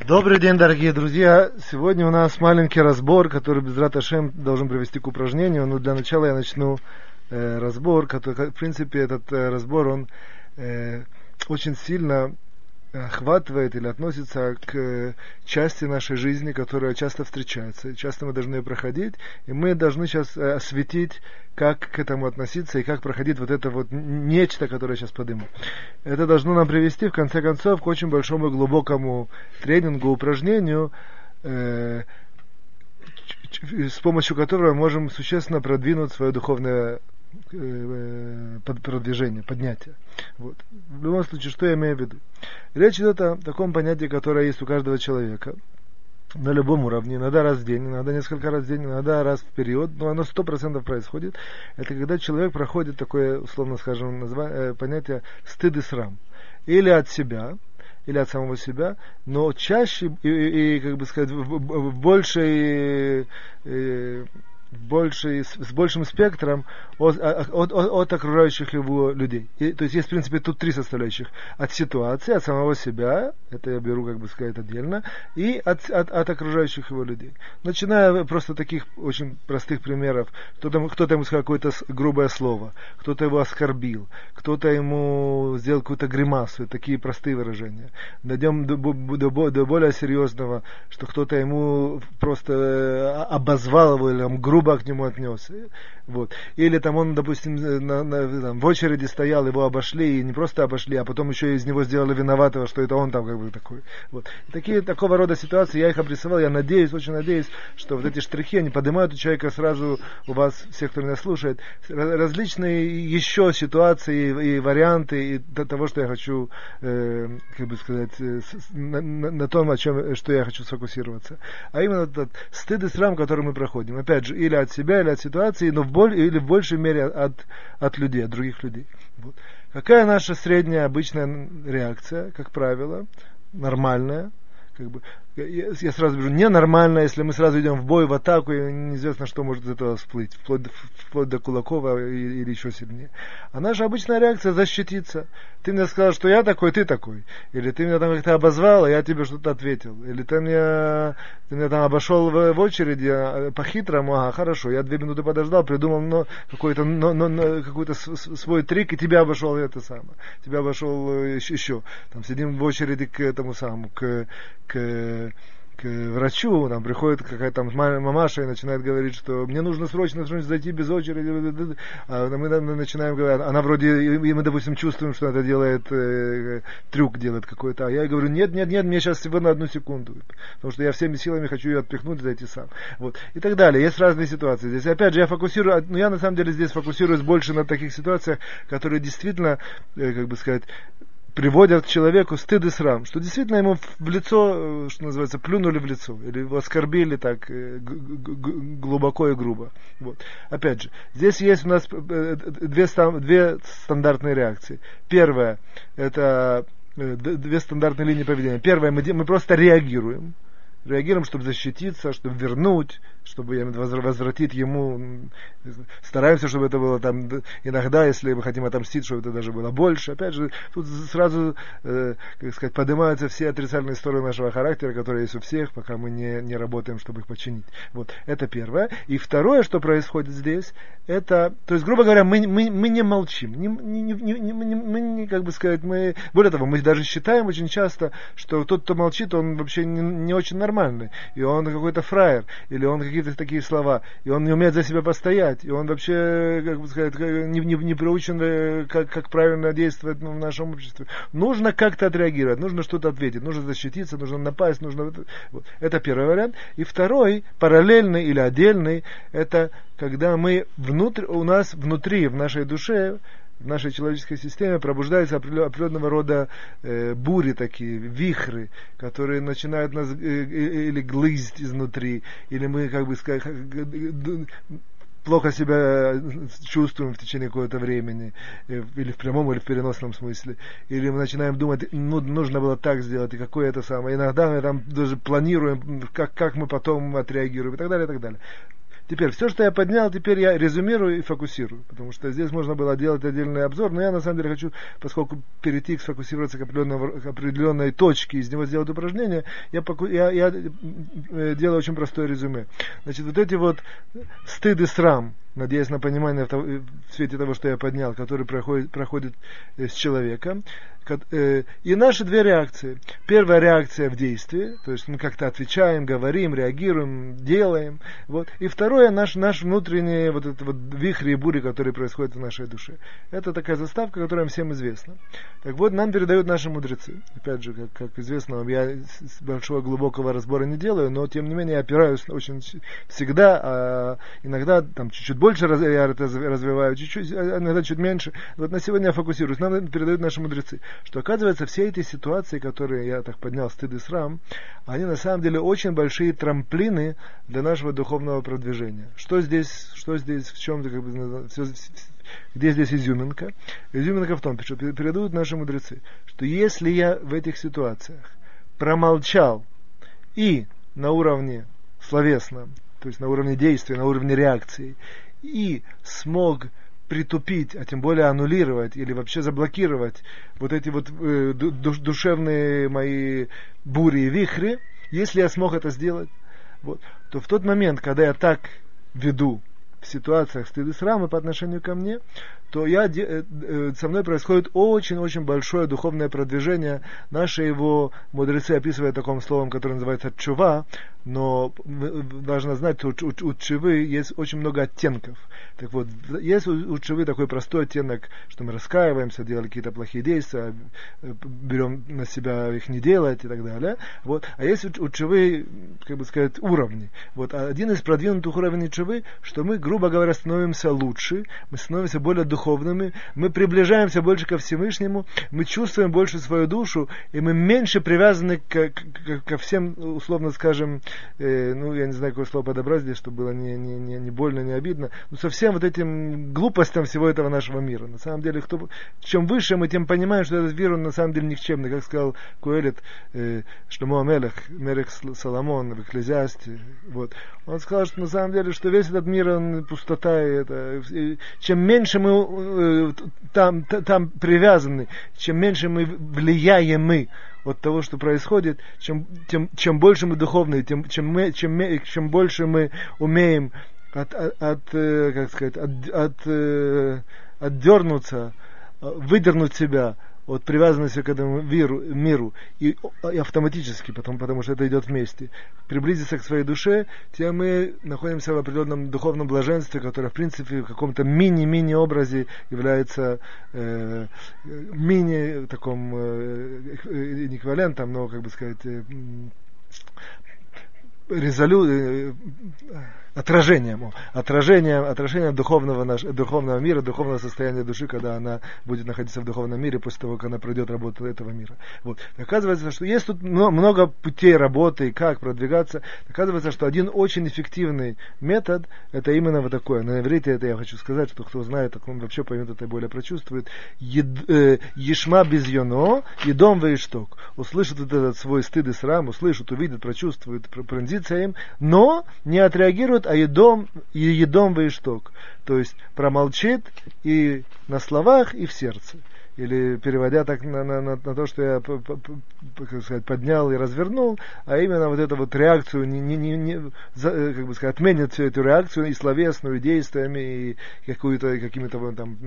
Добрый день, дорогие друзья. Сегодня у нас маленький разбор, который без Раташем должен привести к упражнению. Но для начала я начну э, разбор, который, в принципе, этот э, разбор, он э, очень сильно охватывает или относится к э, части нашей жизни, которая часто встречается. Часто мы должны ее проходить, и мы должны сейчас э, осветить, как к этому относиться и как проходить вот это вот нечто, которое сейчас подниму. Это должно нам привести, в конце концов, к очень большому и глубокому тренингу, упражнению, э, с помощью которого мы можем существенно продвинуть свое духовное Э, продвижение, поднятие. Вот. В любом случае, что я имею в виду? Речь идет о таком понятии, которое есть у каждого человека на любом уровне, иногда раз в день, иногда несколько раз в день, иногда раз в период, но оно сто процентов происходит. Это когда человек проходит такое, условно скажем, назва... Э, понятие стыд и срам. Или от себя, или от самого себя, но чаще и, и, и как бы сказать, в, в, в большей э, больше, с большим спектром от, от, от, от окружающих его людей. И, то есть есть, в принципе, тут три составляющих. От ситуации, от самого себя, это я беру, как бы сказать, отдельно, и от, от, от окружающих его людей. Начиная просто таких очень простых примеров. Кто-то, кто-то ему сказал какое-то грубое слово, кто-то его оскорбил, кто-то ему сделал какую-то гримасу, такие простые выражения. Дойдем до, до, до более серьезного, что кто-то ему просто э, обозвал его или грубо грубо к нему отнесся. Вот. Или там он, допустим, на, на, там, в очереди стоял, его обошли, и не просто обошли, а потом еще из него сделали виноватого, что это он там как бы такой. Вот. И такие, такого рода ситуации, я их обрисовал, я надеюсь, очень надеюсь, что вот эти штрихи, они поднимают у человека сразу, у вас, всех, кто меня слушает, различные еще ситуации и, и варианты и того, что я хочу, э, как бы сказать, э, на, на, на том, о чем, что я хочу сфокусироваться. А именно этот стыд и срам, который мы проходим. Опять же, или от себя, или от ситуации, но в боль, или в большей мере от, от людей, от других людей. Вот. Какая наша средняя обычная реакция, как правило, нормальная, как бы, я, я сразу говорю, ненормально, если мы сразу идем в бой, в атаку, и неизвестно, что может из этого всплыть, вплоть, вплоть до Кулакова или, еще сильнее. А наша обычная реакция защититься. Ты мне сказал, что я такой, ты такой. Или ты меня там как-то обозвал, а я тебе что-то ответил. Или ты мне, ты меня там обошел в, в очереди а, по-хитрому, ага, хорошо, я две минуты подождал, придумал но, какой-то, но, но, но, какой-то свой трик, и тебя обошел это самое. Тебя обошел еще, еще. Там сидим в очереди к этому самому, к, к к врачу, там приходит какая-то там мамаша и начинает говорить, что мне нужно срочно, срочно зайти без очереди. А мы начинаем говорить, она вроде, и мы, допустим, чувствуем, что это делает, э, трюк делает какой-то. А я говорю, нет, нет, нет, мне сейчас всего на одну секунду. Потому что я всеми силами хочу ее отпихнуть зайти сам. Вот. И так далее. Есть разные ситуации. Здесь, опять же, я фокусирую, ну, я на самом деле здесь фокусируюсь больше на таких ситуациях, которые действительно, э, как бы сказать, приводят к человеку стыд и срам, что действительно ему в лицо, э, что называется, плюнули в лицо, или его оскорбили так э, глубоко и грубо. Вот. Опять же, здесь есть у нас э, две, две стандартные реакции. Первая, это две стандартные линии поведения. Первая, мы, мы просто реагируем, реагируем, чтобы защититься, чтобы вернуть, чтобы возвратить ему, стараемся, чтобы это было там, иногда, если мы хотим отомстить, чтобы это даже было больше. Опять же, тут сразу, э, как сказать, поднимаются все отрицательные стороны нашего характера, которые есть у всех, пока мы не, не работаем, чтобы их починить. Вот, это первое. И второе, что происходит здесь, это, то есть, грубо говоря, мы, мы, мы не молчим, не, не, не, не, мы не, как бы сказать, мы, более того, мы даже считаем очень часто, что тот, кто молчит, он вообще не, не очень нормальный, и он какой-то фраер, или он какие-то такие слова, и он не умеет за себя постоять, и он вообще, как бы сказать, не, не, не приучен, э, как, как правильно действовать в нашем обществе. Нужно как-то отреагировать, нужно что-то ответить, нужно защититься, нужно напасть, нужно... Вот. Это первый вариант. И второй, параллельный или отдельный, это когда мы внутрь, у нас внутри, в нашей душе, в нашей человеческой системе пробуждаются определенного рода э, бури такие, вихры, которые начинают нас э, э, или глызть изнутри, или мы, как бы плохо себя чувствуем в течение какого-то времени, э, или в прямом, или в переносном смысле, или мы начинаем думать, ну, нужно было так сделать, и какое это самое. Иногда мы там даже планируем, как, как мы потом отреагируем, и так далее, и так далее Теперь, все, что я поднял, теперь я резюмирую и фокусирую, потому что здесь можно было делать отдельный обзор, но я на самом деле хочу, поскольку перейти, сфокусироваться к, к определенной точке, из него сделать упражнение, я, я, я э, делаю очень простое резюме. Значит, вот эти вот стыд и срам, надеясь на понимание в, свете того, что я поднял, который проходит, проходит э, с человеком, Э, и наши две реакции. Первая реакция в действии, то есть мы как-то отвечаем, говорим, реагируем, делаем. Вот. И второе, наш, наш внутренний вот этот вот вихрь и бури, который происходит в нашей душе. Это такая заставка, которая всем известна. Так вот, нам передают наши мудрецы. Опять же, как, как известно, я большого глубокого разбора не делаю, но тем не менее я опираюсь очень всегда, а иногда там чуть-чуть больше раз, я это развиваю, чуть-чуть, а иногда чуть меньше. Вот на сегодня я фокусируюсь. Нам передают наши мудрецы что оказывается все эти ситуации, которые я так поднял, стыд и срам, они на самом деле очень большие трамплины для нашего духовного продвижения. Что здесь, что здесь, в чем как бы, все, где здесь изюминка? Изюминка в том, что передают наши мудрецы, что если я в этих ситуациях промолчал и на уровне словесном, то есть на уровне действия, на уровне реакции, и смог притупить, а тем более аннулировать или вообще заблокировать вот эти вот э, душевные мои бури и вихри, если я смог это сделать, вот, то в тот момент, когда я так веду в ситуациях стыда и срама по отношению ко мне, то я, э, э, со мной происходит очень-очень большое духовное продвижение. Наши его мудрецы описывают таким словом, которое называется чува, но важно знать, что у, у, у чувы есть очень много оттенков. Так вот, есть у, у чувы такой простой оттенок, что мы раскаиваемся, делали какие-то плохие действия, э, берем на себя их не делать и так далее. Вот. А есть у, у чувы, как бы сказать, уровни. Вот. Один из продвинутых уровней чувы, что мы, грубо говоря, становимся лучше, мы становимся более духовными мы приближаемся больше ко Всевышнему, мы чувствуем больше свою душу, и мы меньше привязаны к, к, ко всем, условно скажем, э, ну, я не знаю, какое слово подобрать здесь, чтобы было не, не, не, не больно, не обидно, но со всем вот этим глупостям всего этого нашего мира. На самом деле, кто, чем выше мы, тем понимаем, что этот мир, он на самом деле никчемный, как сказал Куэлит, э, Шломо Амелех, Мерех Соломон в Экклезиасте, вот. Он сказал, что на самом деле, что весь этот мир, он пустота, и это, и чем меньше мы Э, там, там привязаны, чем меньше мы влияем мы от того, что происходит, чем, тем, чем больше мы духовные, тем, чем, мы, чем, чем больше мы умеем от, от, от э, как сказать, от, от, э, отдернуться, выдернуть себя от привязанности к этому миру, миру и, и автоматически, потому, потому что это идет вместе, приблизиться к своей душе, тем мы находимся в определенном духовном блаженстве, которое, в принципе, в каком-то мини-мини образе является э, мини таком э, эквивалентом, но, как бы сказать, э, резолю, э, отражением, отражением, отражением духовного, наш, духовного мира, духовного состояния души, когда она будет находиться в духовном мире после того, как она пройдет работу этого мира. Вот. Оказывается, что есть тут много путей работы и как продвигаться. Оказывается, что один очень эффективный метод, это именно вот такое. На иврите это я хочу сказать, что кто знает, так он вообще поймет это и более прочувствует. Ед, э, ешма без йоно, едом вейшток. Услышит вот этот свой стыд и срам, услышит, увидит, прочувствует, пронзится им, но не отреагирует а едом, едом во ишток. То есть промолчит и на словах, и в сердце. Или переводя так на, на, на, на то, что я как сказать, поднял и развернул, а именно вот эту вот реакцию, не, не, не, не, за, как бы сказать, отменит всю эту реакцию и словесную, и действиями, и какую-то, какими-то там,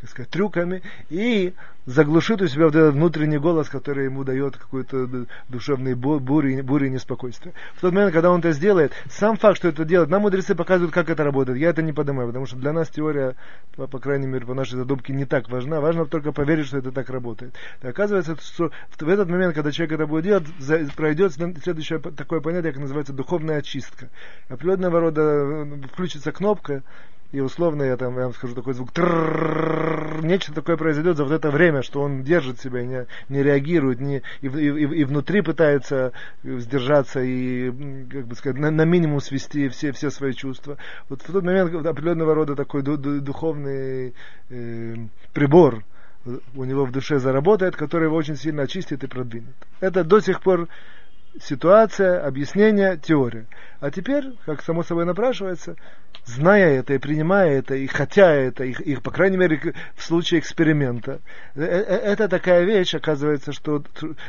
как сказать, трюками, и заглушит у себя вот этот внутренний голос, который ему дает какую-то душевную бурю, бурю и неспокойствие. В тот момент, когда он это сделает, сам факт, что это делает, нам мудрецы показывают, как это работает. Я это не поднимаю, потому что для нас теория, по, по крайней мере, по нашей задумке, не так важна. Важно только поверить, что это так работает. И оказывается, что в этот момент, когда человек это будет делать, пройдет следующее такое понятие, как называется духовная очистка. Определенного рода э, включится кнопка, и условно я там, я вам скажу такой звук, нечто такое произойдет за вот это время, что он держит себя, не, не реагирует, не, и, и, и внутри пытается сдержаться и, как бы сказать, на, на минимум свести все, все свои чувства. Вот в тот момент определенного рода такой ду, ду, духовный э, прибор у него в душе заработает, который его очень сильно очистит и продвинет. Это до сих пор ситуация, объяснение, теория. А теперь, как само собой напрашивается, зная это и принимая это, и хотя это, и, и по крайней мере в случае эксперимента, э, э, это такая вещь, оказывается, что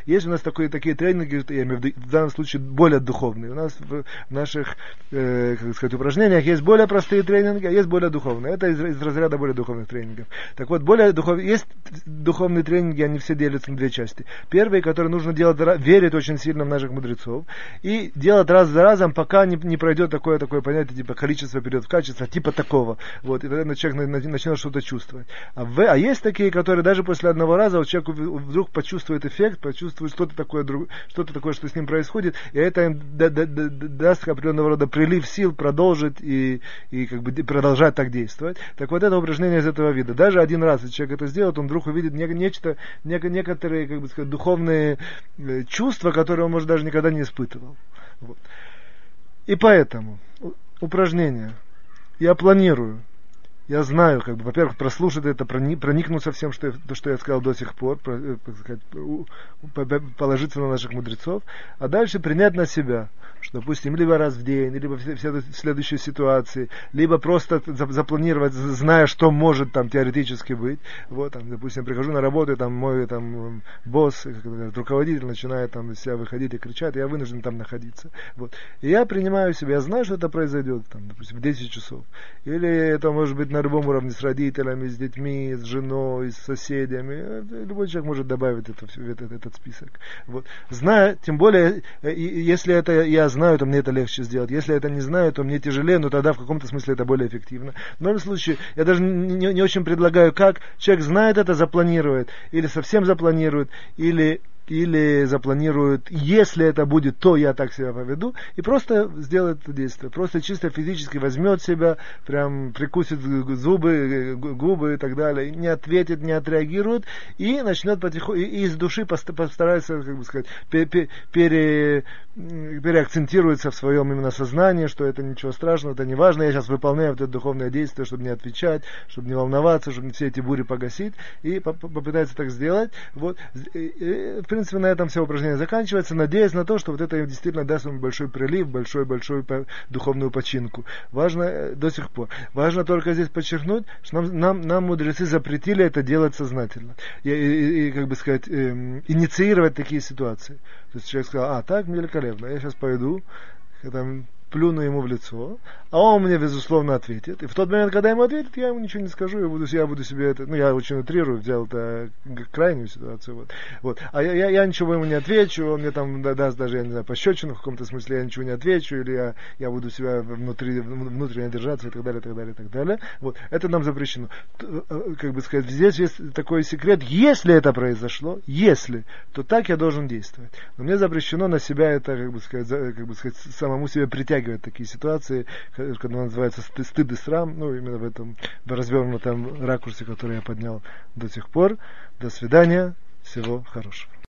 есть у нас такие, такие тренинги, я имею в, виду, в данном случае более духовные. У нас в, наших э, как сказать, упражнениях есть более простые тренинги, а есть более духовные. Это из, из разряда более духовных тренингов. Так вот, более духов... есть духовные тренинги, они все делятся на две части. Первый, который нужно делать, верить очень сильно в наших мудрецов, и делать раз за разом, пока не, не пройдет такое, такое понятие, типа количество период в качество, типа такого. Вот, и тогда человек начинает что-то чувствовать. А, в, а есть такие, которые даже после одного раза вот человек вдруг почувствует эффект, почувствует что-то такое, что-то такое, что с ним происходит, и это им да, да, да, даст определенного рода прилив сил продолжить и, и как бы продолжать так действовать. Так вот это упражнение из этого вида. Даже один раз, если человек это сделает, он вдруг увидит не, нечто, не, некоторые, как бы сказать, духовные э, чувства, которые он, может, даже никогда не испытывал. Вот. И поэтому упражнение я планирую, я знаю, как бы, во-первых, прослушать это, проникнуться всем, что я, то, что я сказал до сих пор, про, э, сказать, положиться на наших мудрецов, а дальше принять на себя – что, допустим, либо раз в день, либо в следующей ситуации, либо просто запланировать, зная, что может там теоретически быть. Вот, там, допустим, прихожу на работу, и там мой там, босс, руководитель начинает там из себя выходить и кричать, и я вынужден там находиться. Вот. И я принимаю себя, я знаю, что это произойдет, там, допустим, в 10 часов. Или это может быть на любом уровне с родителями, с детьми, с женой, с соседями. Любой человек может добавить это, этот, этот список. Вот. Зная, тем более, э, если это я знаю, то мне это легче сделать. Если это не знаю, то мне тяжелее, но тогда в каком-то смысле это более эффективно. В любом случае, я даже не, не очень предлагаю, как человек знает это, запланирует, или совсем запланирует, или или запланирует, если это будет, то я так себя поведу, и просто сделает это действие. Просто чисто физически возьмет себя, прям прикусит зубы, губы и так далее, не ответит, не отреагирует, и начнет потихоньку, и из души постарается, как бы сказать, пере, переакцентируется в своем именно сознании, что это ничего страшного, это не важно, я сейчас выполняю вот это духовное действие, чтобы не отвечать, чтобы не волноваться, чтобы все эти бури погасить, и попытается так сделать. Вот. В принципе, на этом все упражнение заканчивается, надеясь на то, что вот это им действительно даст ему большой прилив, большой-большой духовную починку. Важно э, до сих пор. Важно только здесь подчеркнуть, что нам, нам, нам мудрецы запретили это делать сознательно. И, и, и как бы сказать, э, инициировать такие ситуации. То есть человек сказал, а, так, великолепно, я сейчас пойду, там, плюну ему в лицо, а он мне, безусловно, ответит. И в тот момент, когда ему ответит, я ему ничего не скажу, я буду, я буду себе это, ну, я очень утрирую, взял это крайнюю ситуацию, вот. вот. А я, я, я ничего ему не отвечу, он мне там даст даже, я не знаю, пощечину в каком-то смысле, я ничего не отвечу, или я, я буду себя внутри, внутренне держаться и так далее, и так далее, и так далее. Вот. Это нам запрещено. Э, как бы сказать, здесь есть такой секрет, если это произошло, если, то так я должен действовать. Но мне запрещено на себя это, как бы сказать, как бы сказать самому себе притягивать притягивает такие ситуации, когда называется стыд и срам, ну, именно в этом в развернутом ракурсе, который я поднял до сих пор. До свидания, всего хорошего.